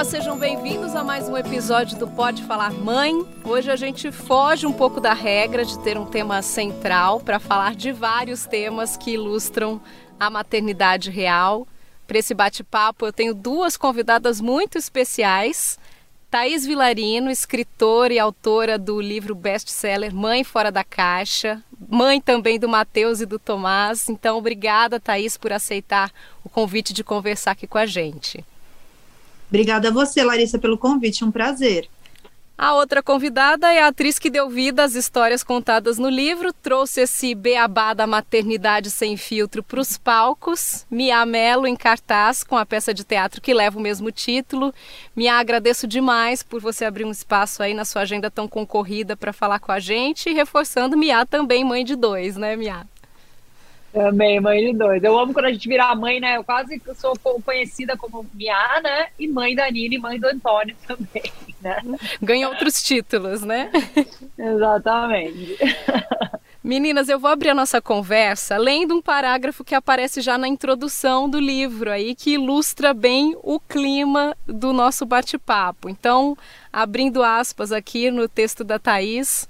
Olá, sejam bem-vindos a mais um episódio do Pode Falar Mãe. Hoje a gente foge um pouco da regra de ter um tema central para falar de vários temas que ilustram a maternidade real. Para esse bate-papo, eu tenho duas convidadas muito especiais. Thaís Vilarino, escritora e autora do livro best-seller Mãe Fora da Caixa, mãe também do Matheus e do Tomás. Então, obrigada, Thaís, por aceitar o convite de conversar aqui com a gente. Obrigada a você, Larissa, pelo convite, um prazer. A outra convidada é a atriz que deu vida às histórias contadas no livro, trouxe esse beabá da maternidade sem filtro para os palcos. Mia Mello em cartaz com a peça de teatro que leva o mesmo título. Mia, agradeço demais por você abrir um espaço aí na sua agenda tão concorrida para falar com a gente e reforçando Mia também mãe de dois, né, Mia? Também, mãe de dois. Eu amo quando a gente virar mãe, né? Eu quase sou conhecida como Mia, né? E mãe da Nina e mãe do Antônio também, né? Ganha outros títulos, né? Exatamente. Meninas, eu vou abrir a nossa conversa lendo um parágrafo que aparece já na introdução do livro aí, que ilustra bem o clima do nosso bate-papo. Então, abrindo aspas aqui no texto da Thaís,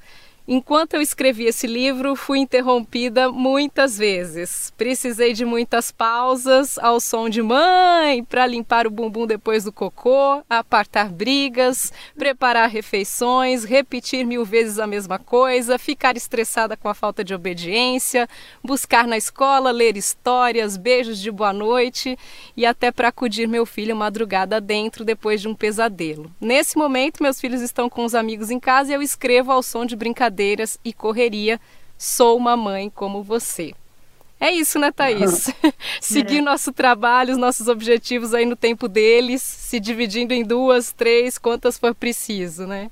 Enquanto eu escrevi esse livro, fui interrompida muitas vezes. Precisei de muitas pausas ao som de mãe para limpar o bumbum depois do cocô, apartar brigas, preparar refeições, repetir mil vezes a mesma coisa, ficar estressada com a falta de obediência, buscar na escola, ler histórias, beijos de boa noite e até para acudir meu filho madrugada dentro depois de um pesadelo. Nesse momento, meus filhos estão com os amigos em casa e eu escrevo ao som de brincadeira brincadeiras e correria. Sou uma mãe como você. É isso, né, Thaís? Seguir é. nosso trabalho, os nossos objetivos aí no tempo deles, se dividindo em duas, três, quantas for preciso, né?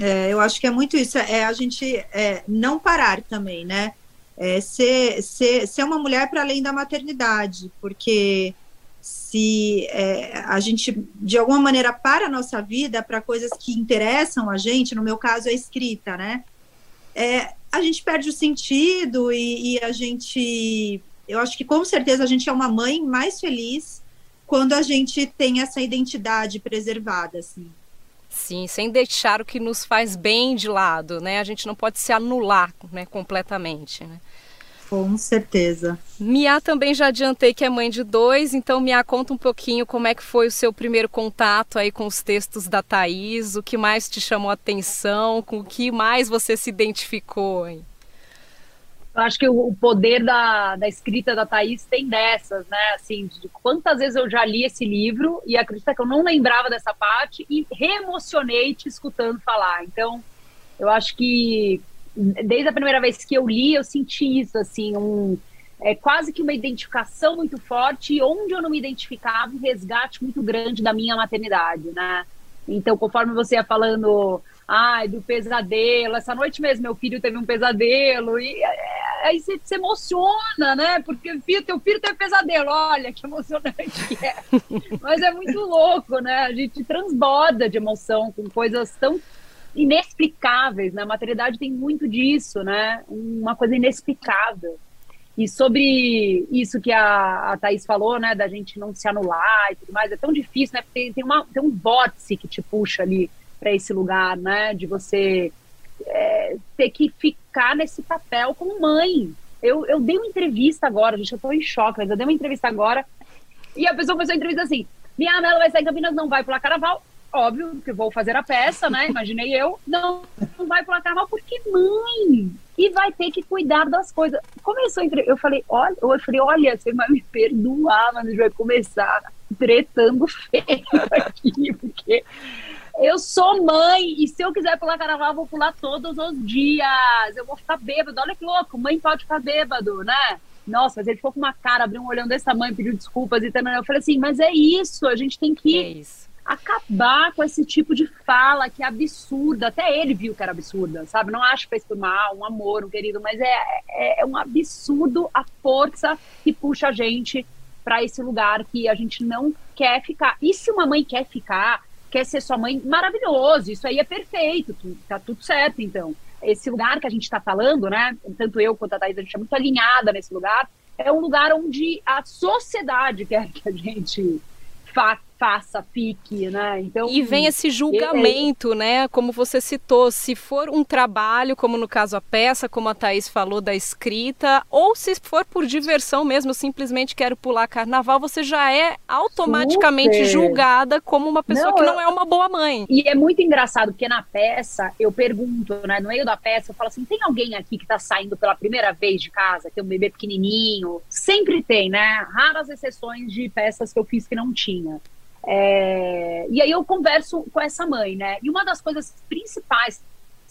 É, eu acho que é muito isso, é a gente é, não parar também, né? É, ser, ser, ser uma mulher para além da maternidade, porque se é, a gente de alguma maneira para a nossa vida para coisas que interessam a gente, no meu caso a escrita, né? É, a gente perde o sentido e, e, a gente, eu acho que com certeza a gente é uma mãe mais feliz quando a gente tem essa identidade preservada, assim. Sim, sem deixar o que nos faz bem de lado, né? A gente não pode se anular, né, completamente, né? Com certeza. Mia também já adiantei que é mãe de dois, então Mia conta um pouquinho como é que foi o seu primeiro contato aí com os textos da Thaís, o que mais te chamou a atenção, com o que mais você se identificou. Hein? Eu acho que o poder da, da escrita da Thaís tem dessas, né? Assim, de quantas vezes eu já li esse livro e acredita que eu não lembrava dessa parte e reemocionei te escutando falar. Então, eu acho que desde a primeira vez que eu li, eu senti isso, assim, um, é, quase que uma identificação muito forte, e onde eu não me identificava, um resgate muito grande da minha maternidade, né? Então, conforme você ia falando, ai, do pesadelo, essa noite mesmo meu filho teve um pesadelo, e é, aí você se emociona, né? Porque filho, teu filho teve pesadelo, olha que emocionante que é. Mas é muito louco, né? A gente transborda de emoção com coisas tão inexplicáveis, né? A maternidade tem muito disso, né? Uma coisa inexplicável. E sobre isso que a, a Thaís falou, né, da gente não se anular e tudo mais, é tão difícil, né? Porque tem, uma, tem um vórtice que te puxa ali para esse lugar, né? De você é, ter que ficar nesse papel como mãe. Eu, eu dei uma entrevista agora, gente, eu tô em choque, mas eu dei uma entrevista agora e a pessoa começou a entrevista assim: minha Ana vai sair em Campinas, não vai pular carnaval óbvio que vou fazer a peça, né? Imaginei eu. Não, não vai pular carnaval porque mãe. E vai ter que cuidar das coisas. Começou entre. Eu falei, olha, eu falei, olha, você vai me perdoar, mas a gente vai começar tretando feio aqui, porque eu sou mãe e se eu quiser pular carnaval, eu vou pular todos os dias. Eu vou ficar bêbado. Olha que louco, mãe pode ficar bêbado, né? Nossa, mas ele ficou com uma cara, abriu um olhão desse tamanho, pediu desculpas e tal. Eu falei assim, mas é isso, a gente tem que. É isso acabar com esse tipo de fala que é absurda. Até ele viu que era absurda, sabe? Não acho que fez por mal, um amor, um querido, mas é, é, é um absurdo a força que puxa a gente para esse lugar que a gente não quer ficar. E se uma mãe quer ficar, quer ser sua mãe, maravilhoso, isso aí é perfeito, tá tudo certo, então. Esse lugar que a gente está falando, né? Tanto eu quanto a Thaís, a gente é muito alinhada nesse lugar. É um lugar onde a sociedade quer que a gente faça, fique, né? Então e vem esse julgamento, é, né? Como você citou, se for um trabalho, como no caso a peça, como a Thaís falou da escrita, ou se for por diversão mesmo, simplesmente quero pular carnaval, você já é automaticamente Super. julgada como uma pessoa não, que não é uma boa mãe. E é muito engraçado porque na peça eu pergunto, né? No meio da peça eu falo assim: tem alguém aqui que tá saindo pela primeira vez de casa, tem um bebê pequenininho? Sempre tem, né? Raras exceções de peças que eu fiz que não tinha. É, e aí eu converso com essa mãe, né? E uma das coisas principais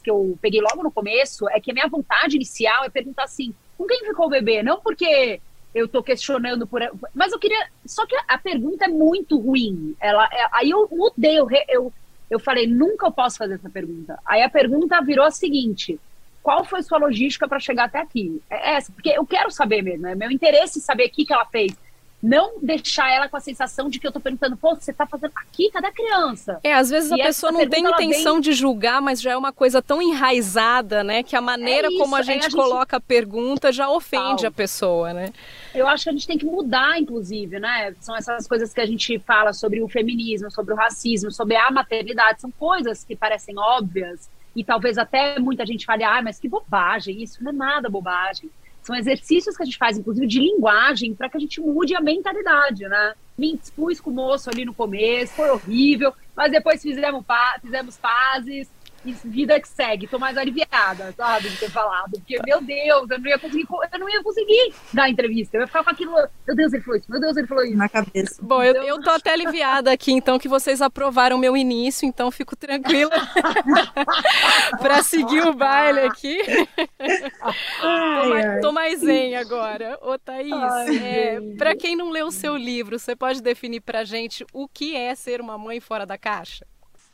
que eu peguei logo no começo é que a minha vontade inicial é perguntar assim: com quem ficou o bebê? Não porque eu tô questionando por. Mas eu queria. Só que a pergunta é muito ruim. Ela, é... aí eu mudei, eu, eu, eu falei: nunca eu posso fazer essa pergunta. Aí a pergunta virou a seguinte: qual foi sua logística para chegar até aqui? É essa, porque eu quero saber mesmo, é meu interesse saber o que, que ela fez não deixar ela com a sensação de que eu tô perguntando, pô, você tá fazendo aqui? Cadê a criança? É, às vezes e a pessoa não tem intenção vem... de julgar, mas já é uma coisa tão enraizada, né? Que a maneira é isso, como a gente, é a gente coloca a pergunta já ofende Tal. a pessoa, né? Eu acho que a gente tem que mudar, inclusive, né? São essas coisas que a gente fala sobre o feminismo, sobre o racismo, sobre a maternidade. São coisas que parecem óbvias e talvez até muita gente fale, ah, mas que bobagem, isso não é nada bobagem. São exercícios que a gente faz, inclusive, de linguagem, para que a gente mude a mentalidade, né? Me expus com o moço ali no começo, foi horrível, mas depois fizemos, fizemos pazes, e vida que segue, tô mais aliviada, sabe, de ter falado. Porque, meu Deus, eu não ia conseguir, eu não ia conseguir dar entrevista. Eu ia ficar com aquilo, meu Deus, ele falou isso, meu Deus, ele falou isso. Na cabeça. Bom, eu, eu tô até aliviada aqui, então, que vocês aprovaram meu início, então fico tranquila para seguir o baile aqui. Ai, tô, mais, tô, mais, zen agora. Ô, Thaís, é, para quem não leu o seu livro, você pode definir pra gente o que é ser uma mãe fora da caixa?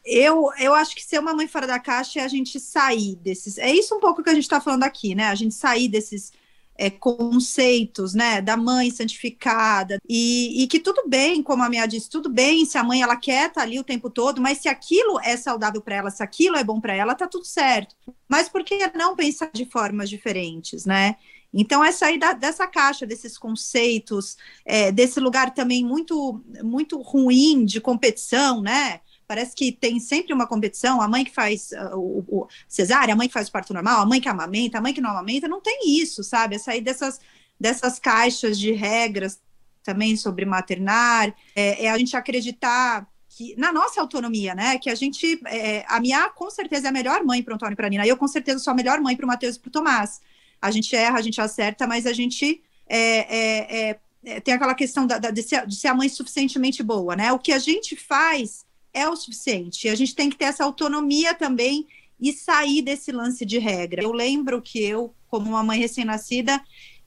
Eu, eu acho que ser uma mãe fora da caixa é a gente sair desses. É isso um pouco que a gente está falando aqui, né? A gente sair desses é, conceitos, né? Da mãe santificada. E, e, que tudo bem, como a minha disse, tudo bem se a mãe ela quer estar tá ali o tempo todo, mas se aquilo é saudável para ela, se aquilo é bom para ela, tá tudo certo. Mas por que não pensar de formas diferentes, né? Então, é sair da, dessa caixa, desses conceitos, é, desse lugar também muito, muito ruim de competição, né? Parece que tem sempre uma competição, a mãe que faz uh, o, o cesárea, a mãe que faz o parto normal, a mãe que amamenta, a mãe que não amamenta, não tem isso, sabe? É sair dessas, dessas caixas de regras também sobre maternar, é, é a gente acreditar que, na nossa autonomia, né? Que a gente. É, a Mia com certeza é a melhor mãe para o Antônio e para a Nina. Eu com certeza sou a melhor mãe para o Matheus e para o Tomás. A gente erra, a gente acerta, mas a gente é, é, é, é tem aquela questão da, da, de, ser, de ser a mãe suficientemente boa, né? O que a gente faz é o suficiente. A gente tem que ter essa autonomia também e sair desse lance de regra. Eu lembro que eu, como uma mãe recém-nascida,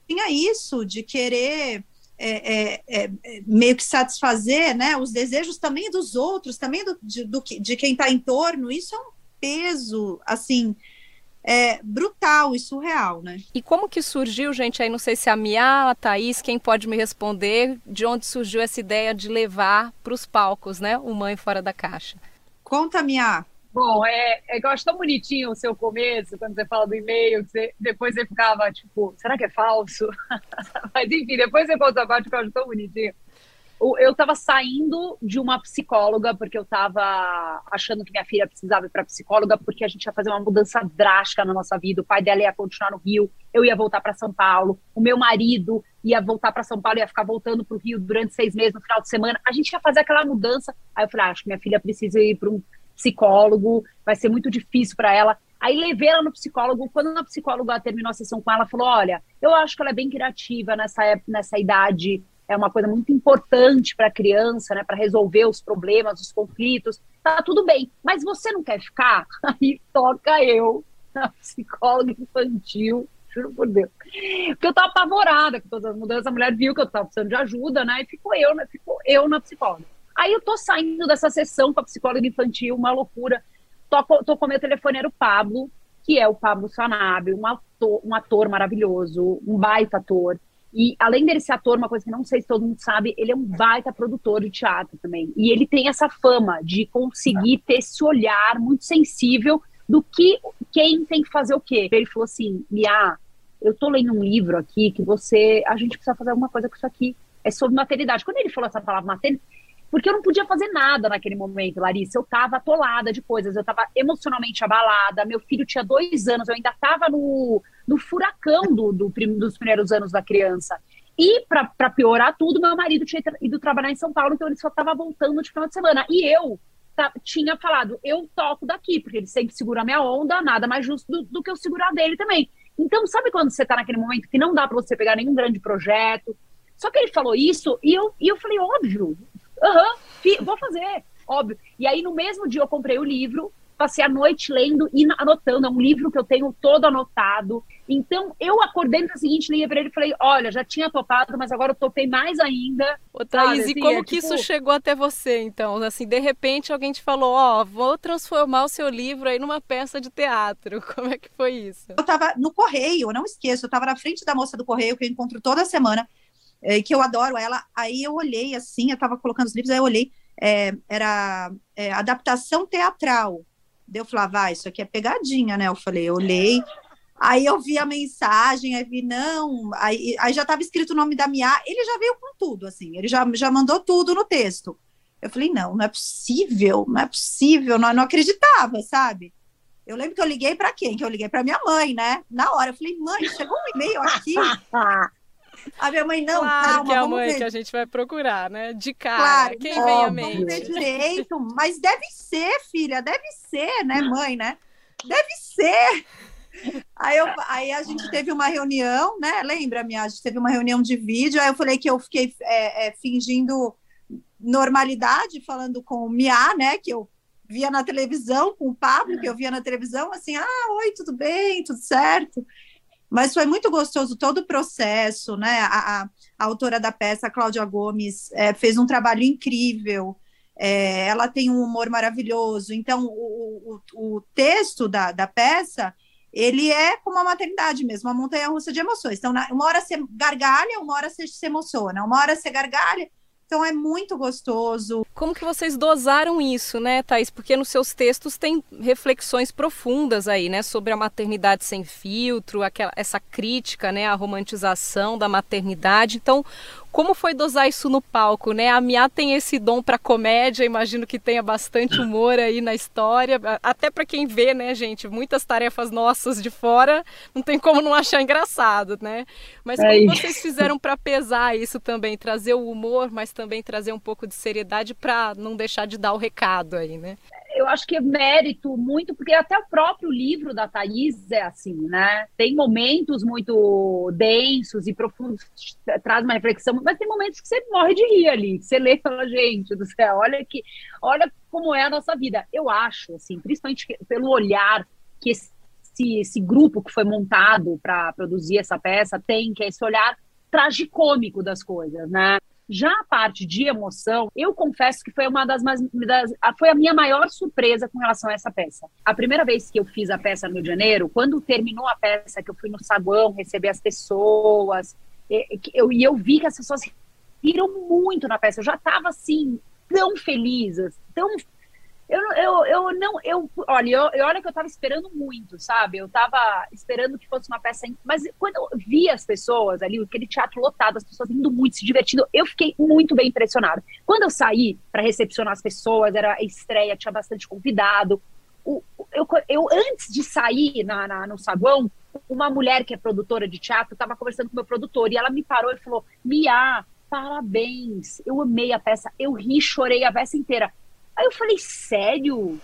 tinha isso de querer é, é, é, meio que satisfazer né, os desejos também dos outros, também do, de, do, de quem está em torno. Isso é um peso, assim, é, brutal e surreal, né? E como que surgiu, gente, aí não sei se a Mia, a Thaís, quem pode me responder, de onde surgiu essa ideia de levar para os palcos, né, o Mãe Fora da Caixa? Conta, Mia. Bom, é, é que eu acho tão bonitinho o seu começo, quando você fala do e-mail, que você, depois você ficava, tipo, será que é falso? Mas enfim, depois você conta a parte que eu acho tão bonitinho eu estava saindo de uma psicóloga, porque eu estava achando que minha filha precisava ir para psicóloga, porque a gente ia fazer uma mudança drástica na nossa vida. O pai dela ia continuar no Rio, eu ia voltar para São Paulo, o meu marido ia voltar para São Paulo, ia ficar voltando para o Rio durante seis meses no final de semana. A gente ia fazer aquela mudança. Aí eu falei: ah, acho que minha filha precisa ir para um psicólogo, vai ser muito difícil para ela. Aí levei ela no psicólogo. Quando a psicóloga terminou a sessão com ela, falou: Olha, eu acho que ela é bem criativa nessa, nessa idade é uma coisa muito importante para a criança, né, para resolver os problemas, os conflitos. Tá tudo bem, mas você não quer ficar? Aí toca eu, a psicóloga infantil, juro por Deus. Porque eu tava apavorada com todas as mudanças, a mulher viu que eu tava precisando de ajuda, né? E ficou eu, né? Ficou eu na psicóloga. Aí eu tô saindo dessa sessão com a psicóloga infantil, uma loucura. Tô, tô com o meu telefone, era o Pablo, que é o Pablo Sanabio, um ator, um ator maravilhoso, um baita ator. E além dele ser ator, uma coisa que não sei se todo mundo sabe, ele é um baita produtor de teatro também. E ele tem essa fama de conseguir ter esse olhar muito sensível do que quem tem que fazer o quê. Ele falou assim: Mia, eu tô lendo um livro aqui que você. A gente precisa fazer alguma coisa com isso aqui. É sobre maternidade. Quando ele falou essa palavra maternidade, porque eu não podia fazer nada naquele momento, Larissa. Eu tava atolada de coisas, eu tava emocionalmente abalada. Meu filho tinha dois anos, eu ainda tava no, no furacão do, do, dos primeiros anos da criança. E, para piorar tudo, meu marido tinha ido trabalhar em São Paulo, então ele só estava voltando de final de semana. E eu tinha falado, eu toco daqui, porque ele sempre segura a minha onda, nada mais justo do, do que eu segurar dele também. Então, sabe quando você está naquele momento que não dá para você pegar nenhum grande projeto? Só que ele falou isso e eu, e eu falei, óbvio, aham, uhum, vou fazer, óbvio. E aí, no mesmo dia, eu comprei o livro, passei a noite lendo e anotando. É um livro que eu tenho todo anotado. Então, eu acordei no dia seguinte, liguei para ele e falei: Olha, já tinha topado, mas agora eu topei mais ainda. Ô, Thaís, assim, e como é, que tipo... isso chegou até você, então? Assim, de repente alguém te falou: Ó, oh, vou transformar o seu livro aí numa peça de teatro. Como é que foi isso? Eu tava no correio, eu não esqueço, eu tava na frente da moça do correio que eu encontro toda semana, é, que eu adoro ela. Aí eu olhei assim, eu tava colocando os livros, aí eu olhei. É, era é, adaptação teatral Deu falar, vai, isso aqui é pegadinha, né? Eu falei, eu olhei, aí eu vi a mensagem, aí vi, não, aí, aí já estava escrito o nome da Mia, ele já veio com tudo, assim, ele já, já mandou tudo no texto. Eu falei, não, não é possível, não é possível, não, não acreditava, sabe? Eu lembro que eu liguei para quem? Que eu liguei para minha mãe, né? Na hora, eu falei, mãe, chegou um e-mail aqui A minha mãe, não, claro calma, que é a mãe ver. que a gente vai procurar, né? De cara, claro, quem não, vem à mente? Vamos ver direito, mas deve ser, filha, deve ser, né, mãe, né? Deve ser. Aí, eu, aí a gente teve uma reunião, né? Lembra, minha? A gente teve uma reunião de vídeo. Aí eu falei que eu fiquei é, é, fingindo normalidade, falando com o Mia, né? Que eu via na televisão, com o Pablo, que eu via na televisão, assim, ah, oi, tudo bem, tudo certo. Mas foi muito gostoso todo o processo, né? A, a, a autora da peça, a Cláudia Gomes, é, fez um trabalho incrível. É, ela tem um humor maravilhoso. Então, o, o, o texto da, da peça ele é como uma maternidade mesmo, uma montanha russa de emoções. Então, uma hora você gargalha, uma hora você se emociona, uma hora você gargalha, então é muito gostoso. Como que vocês dosaram isso, né, Thais? Porque nos seus textos tem reflexões profundas aí, né, sobre a maternidade sem filtro, aquela, essa crítica, né, à romantização da maternidade. Então, como foi dosar isso no palco, né? A Mia tem esse dom para comédia, imagino que tenha bastante humor aí na história, até para quem vê, né, gente, muitas tarefas nossas de fora, não tem como não achar engraçado, né? Mas como é vocês fizeram para pesar isso também, trazer o humor, mas também trazer um pouco de seriedade para não deixar de dar o recado aí, né? Eu acho que é mérito muito, porque até o próprio livro da Thaís é assim, né? Tem momentos muito densos e profundos, traz uma reflexão, mas tem momentos que você morre de rir ali. Você lê e fala, gente do céu, olha que, olha como é a nossa vida. Eu acho, assim, principalmente pelo olhar que esse, esse grupo que foi montado para produzir essa peça tem, que é esse olhar tragicômico das coisas, né? Já a parte de emoção, eu confesso que foi uma das, mais, das, foi a minha maior surpresa com relação a essa peça. A primeira vez que eu fiz a peça no Rio de Janeiro, quando terminou a peça, que eu fui no saguão receber as pessoas, e eu, e eu vi que as pessoas riram muito na peça. Eu já estava assim tão feliz, tão eu, eu, eu não, eu, olha, eu, eu, olha que eu tava esperando muito, sabe? Eu tava esperando que fosse uma peça, mas quando eu vi as pessoas ali, aquele teatro lotado, as pessoas indo muito, se divertindo, eu fiquei muito bem impressionada. Quando eu saí para recepcionar as pessoas, era a estreia, tinha bastante convidado. O, eu, eu, antes de sair na, na, no saguão, uma mulher que é produtora de teatro estava conversando com o meu produtor e ela me parou e falou: Mia, parabéns, eu amei a peça, eu ri, chorei a peça inteira Aí eu falei, sério?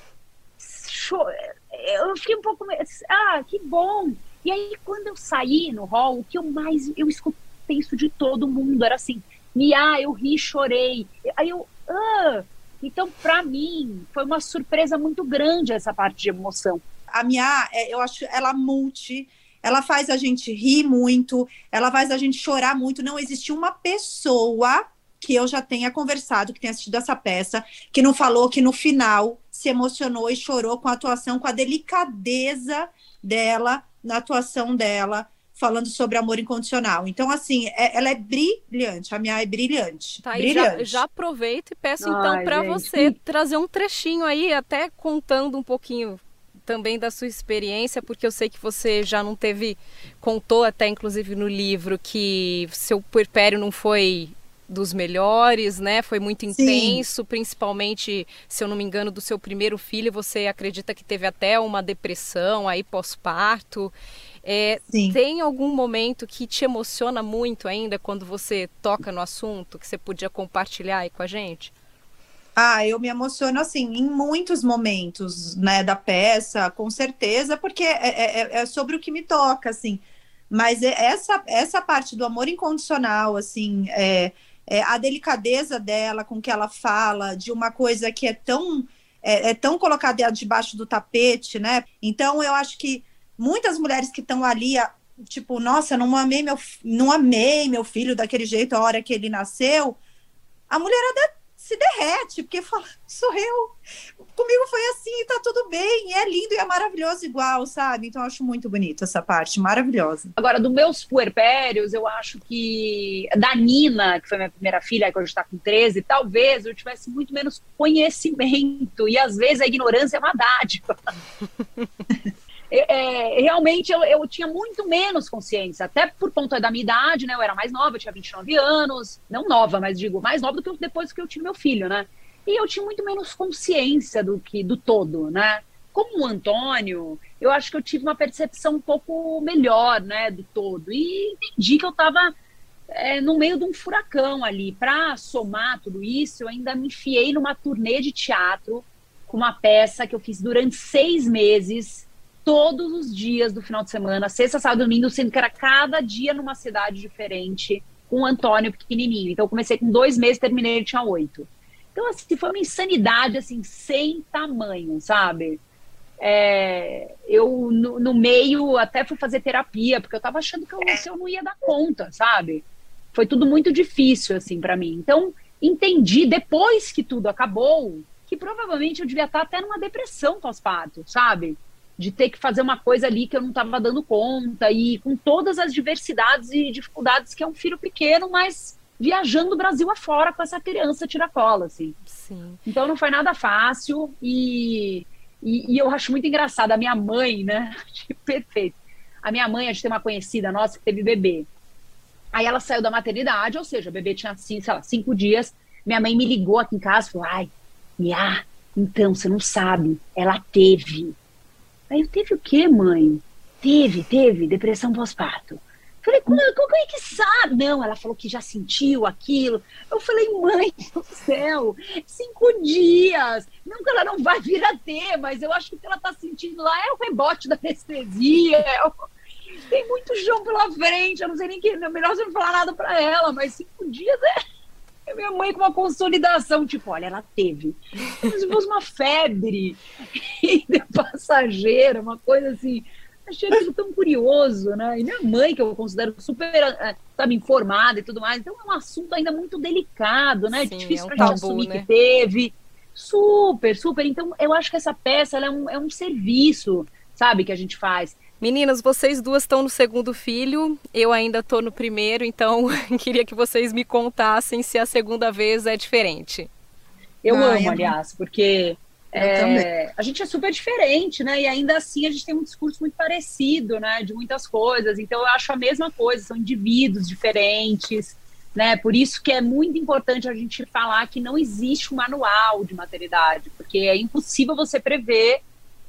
Eu fiquei um pouco. Ah, que bom! E aí, quando eu saí no hall, o que eu mais. Eu escutei isso de todo mundo. Era assim, Mia, eu ri, chorei. Aí eu. Ah! Então, para mim, foi uma surpresa muito grande essa parte de emoção. A Mia, é, eu acho ela multi. Ela faz a gente rir muito, ela faz a gente chorar muito. Não existe uma pessoa que eu já tenha conversado, que tenha assistido essa peça, que não falou que no final se emocionou e chorou com a atuação, com a delicadeza dela, na atuação dela, falando sobre amor incondicional. Então, assim, é, ela é brilhante, a minha é brilhante. Tá, brilhante. Já, já aproveito e peço então para você trazer um trechinho aí, até contando um pouquinho também da sua experiência, porque eu sei que você já não teve, contou até inclusive no livro que seu puerpério não foi dos melhores, né? Foi muito intenso, Sim. principalmente, se eu não me engano, do seu primeiro filho, você acredita que teve até uma depressão aí pós-parto. É, tem algum momento que te emociona muito ainda quando você toca no assunto, que você podia compartilhar aí com a gente? Ah, eu me emociono assim em muitos momentos, né, da peça, com certeza, porque é, é, é, é sobre o que me toca, assim. Mas é essa essa parte do amor incondicional, assim, é, é, a delicadeza dela com que ela fala de uma coisa que é tão é, é tão colocada debaixo do tapete, né? Então eu acho que muitas mulheres que estão ali, tipo, nossa, não amei meu não amei meu filho daquele jeito a hora que ele nasceu, a mulherada se derrete, porque fala, sou eu. Comigo foi assim, tá tudo bem, é lindo e é maravilhoso igual, sabe? Então eu acho muito bonito essa parte, maravilhosa. Agora, dos meus puerpérios, eu acho que da Nina, que foi minha primeira filha, que hoje está com 13, talvez eu tivesse muito menos conhecimento, e às vezes a ignorância é uma dádiva. é, realmente eu, eu tinha muito menos consciência, até por conta da minha idade, né? Eu era mais nova, eu tinha 29 anos, não nova, mas digo, mais nova do que depois que eu tive meu filho, né? E eu tinha muito menos consciência do que do todo, né? Como o Antônio, eu acho que eu tive uma percepção um pouco melhor, né, do todo. E entendi que eu estava é, no meio de um furacão ali. Para somar tudo isso, eu ainda me enfiei numa turnê de teatro com uma peça que eu fiz durante seis meses todos os dias do final de semana, sexta, sábado, domingo, sendo que era cada dia numa cidade diferente, com o Antônio pequenininho. Então, eu comecei com dois meses, terminei, ele tinha oito. Então, assim, foi uma insanidade, assim, sem tamanho, sabe? É, eu, no, no, meio, até fui fazer terapia, porque eu tava achando que eu, eu não ia dar conta, sabe? Foi tudo muito difícil, assim, para mim. Então, entendi, depois que tudo acabou, que provavelmente eu devia estar até numa depressão pós-parto, sabe? De ter que fazer uma coisa ali que eu não estava dando conta e com todas as diversidades e dificuldades que é um filho pequeno, mas viajando o Brasil afora com essa criança tiracola, assim. Sim. Então não foi nada fácil e, e, e eu acho muito engraçado. A minha mãe, né? Perfeito. A minha mãe, a gente tem uma conhecida nossa que teve bebê. Aí ela saiu da maternidade, ou seja, o bebê tinha, assim, sei lá, cinco dias. Minha mãe me ligou aqui em casa falou: ai, Mia, então, você não sabe, ela teve Aí eu teve o quê, mãe? Teve, teve, depressão pós-parto. Falei, como, como é que sabe? Não, ela falou que já sentiu aquilo. Eu falei, mãe do céu, cinco dias. Não que ela não vai vir a ter, mas eu acho que o que ela está sentindo lá é o rebote da anestesia. É o... Tem muito chão pela frente, eu não sei nem que. Melhor você não falar nada para ela, mas cinco dias é minha mãe com uma consolidação, tipo, olha, ela teve. Como se fosse uma febre passageira, uma coisa assim. Achei aquilo tão curioso, né? E minha mãe, que eu considero super, eh, sabe, informada e tudo mais. Então é um assunto ainda muito delicado, né? Sim, Difícil é um pra gente tabu, assumir né? que teve. Super, super. Então eu acho que essa peça é, um, é um serviço, sabe, que a gente faz. Meninas, vocês duas estão no segundo filho, eu ainda estou no primeiro, então queria que vocês me contassem se a segunda vez é diferente. Eu ah, amo, aliás, porque é, a gente é super diferente, né? E ainda assim a gente tem um discurso muito parecido, né? De muitas coisas. Então eu acho a mesma coisa, são indivíduos diferentes, né? Por isso que é muito importante a gente falar que não existe um manual de maternidade, porque é impossível você prever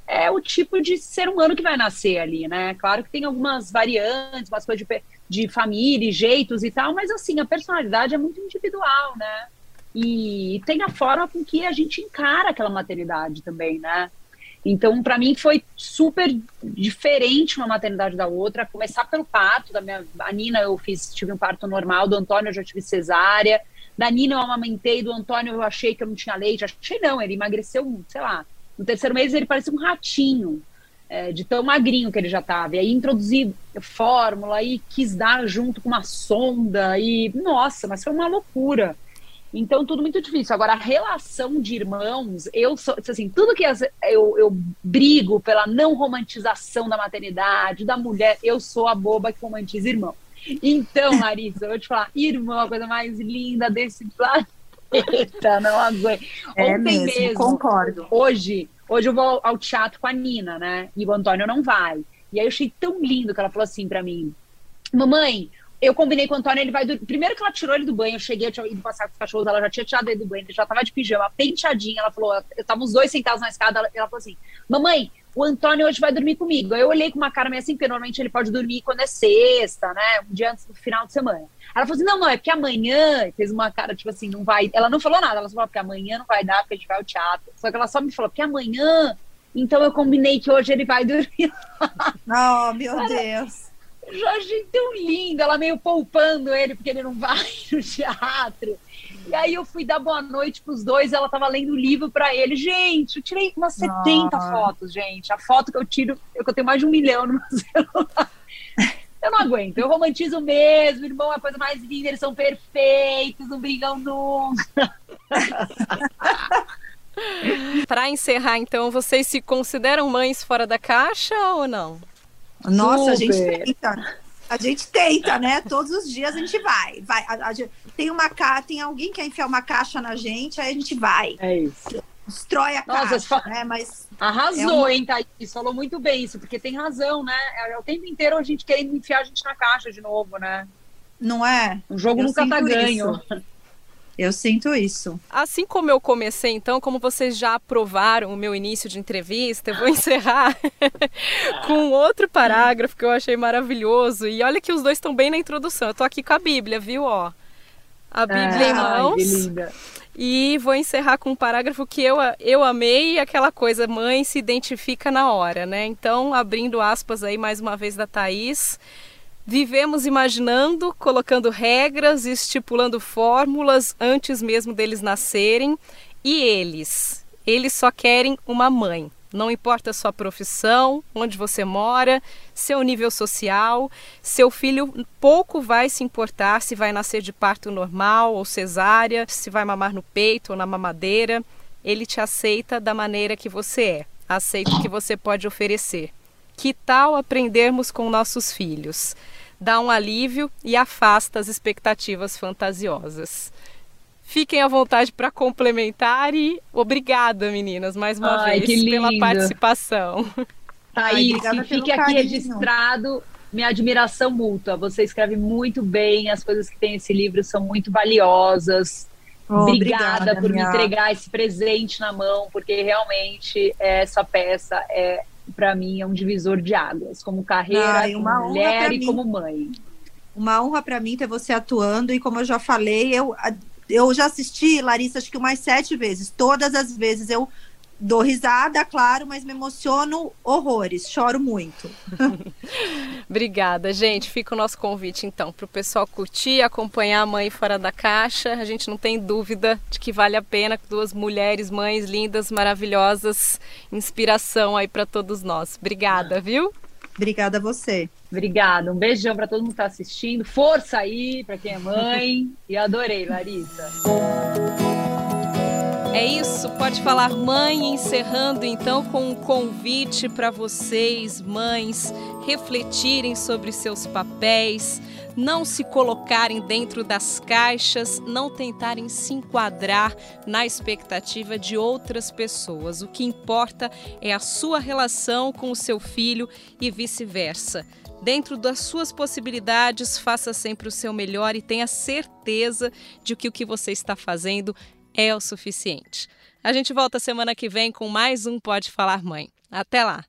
é o tipo de ser humano que vai nascer ali, né? Claro que tem algumas variantes, umas coisas de, de família, jeitos e tal, mas assim, a personalidade é muito individual, né? E tem a forma com que a gente encara aquela maternidade também, né? Então, para mim, foi super diferente uma maternidade da outra. Começar pelo parto, da minha, a Nina eu fiz, tive um parto normal, do Antônio eu já tive cesárea. Da Nina eu amamentei, do Antônio eu achei que eu não tinha leite. Achei não, ele emagreceu, sei lá, no terceiro mês ele parecia um ratinho, é, de tão magrinho que ele já estava. E aí introduzi fórmula e quis dar junto com uma sonda e nossa, mas foi uma loucura. Então, tudo muito difícil. Agora, a relação de irmãos, eu sou, assim, tudo que eu, eu brigo pela não romantização da maternidade, da mulher, eu sou a boba que romantiza irmão. Então, Larissa, eu vou te falar, irmão, a coisa mais linda desse planeta Eita, não aguento. É Ontem mesmo, mesmo, concordo. Hoje, hoje eu vou ao teatro com a Nina, né? E o Antônio não vai. E aí eu achei tão lindo que ela falou assim para mim: Mamãe, eu combinei com o Antônio, ele vai. Primeiro que ela tirou ele do banho, eu cheguei, eu tinha ido passar com os cachorros, ela já tinha tirado ele do banho, ele já tava de pijama, penteadinha. Ela falou, eu tava os dois sentados na escada, ela, ela falou assim: Mamãe, o Antônio hoje vai dormir comigo. Aí eu olhei com uma cara meio assim, porque normalmente ele pode dormir quando é sexta, né? Um dia antes do final de semana. Ela falou assim: não, não, é porque amanhã fez uma cara, tipo assim, não vai. Ela não falou nada, ela só falou, porque amanhã não vai dar, porque a gente vai ao teatro. Só que ela só me falou, porque amanhã, então eu combinei que hoje ele vai dormir. Oh, meu Deus. Eu achei tão lindo, ela meio poupando ele, porque ele não vai no teatro. E aí eu fui dar boa noite pros dois, ela tava lendo o livro para ele. Gente, eu tirei umas 70 fotos, gente. A foto que eu tiro, eu, que eu tenho mais de um milhão no meu celular. Eu não aguento, eu romantizo mesmo, irmão é a coisa mais linda, eles são perfeitos, não brigam nunca. Para encerrar, então, vocês se consideram mães fora da caixa ou não? Nossa, Super. a gente tenta. A gente tenta, né? Todos os dias a gente vai. vai a, a, tem uma tem alguém que quer enfiar uma caixa na gente, aí a gente vai. É isso. Destrói a Nossa, caixa, né? Mas. Arrasou, é uma... hein, Thaís? Falou muito bem isso, porque tem razão, né? É, é o tempo inteiro a gente querendo enfiar a gente na caixa de novo, né? Não é? O jogo Eu nunca tá ganho. Isso. Eu sinto isso. Assim como eu comecei, então, como vocês já aprovaram o meu início de entrevista, eu vou encerrar com outro parágrafo que eu achei maravilhoso. E olha que os dois estão bem na introdução. Eu tô aqui com a Bíblia, viu? Ó, a Bíblia ah, em mãos. Que linda. E vou encerrar com um parágrafo que eu, eu amei, aquela coisa, mãe se identifica na hora, né? Então, abrindo aspas aí mais uma vez da Thaís. Vivemos imaginando, colocando regras, estipulando fórmulas antes mesmo deles nascerem, e eles, eles só querem uma mãe. Não importa a sua profissão, onde você mora, seu nível social, seu filho pouco vai se importar se vai nascer de parto normal ou cesárea, se vai mamar no peito ou na mamadeira. Ele te aceita da maneira que você é, aceita o que você pode oferecer. Que tal aprendermos com nossos filhos? dá um alívio e afasta as expectativas fantasiosas. Fiquem à vontade para complementar e obrigada, meninas, mais uma Ai, vez pela participação. Thaís, Ai, fique aqui carinho. registrado minha admiração mútua. Você escreve muito bem, as coisas que tem esse livro são muito valiosas. Oh, obrigada, obrigada, por minha... me entregar esse presente na mão, porque realmente essa peça é para mim é um divisor de águas, como carreira, Ai, como mulher e como mãe. Uma honra para mim ter você atuando e como eu já falei, eu eu já assisti Larissa acho que mais sete vezes. Todas as vezes eu dou risada, claro, mas me emociono horrores, choro muito. Obrigada, gente. Fica o nosso convite então para o pessoal curtir, acompanhar a Mãe Fora da Caixa. A gente não tem dúvida de que vale a pena. Duas mulheres, mães lindas, maravilhosas, inspiração aí para todos nós. Obrigada, viu? Obrigada a você. Obrigada. Um beijão para todo mundo que está assistindo. Força aí para quem é mãe. e adorei, Larissa. É isso, pode falar mãe, encerrando então com um convite para vocês, mães, refletirem sobre seus papéis, não se colocarem dentro das caixas, não tentarem se enquadrar na expectativa de outras pessoas. O que importa é a sua relação com o seu filho e vice-versa. Dentro das suas possibilidades, faça sempre o seu melhor e tenha certeza de que o que você está fazendo é o suficiente. A gente volta semana que vem com mais um Pode Falar Mãe. Até lá!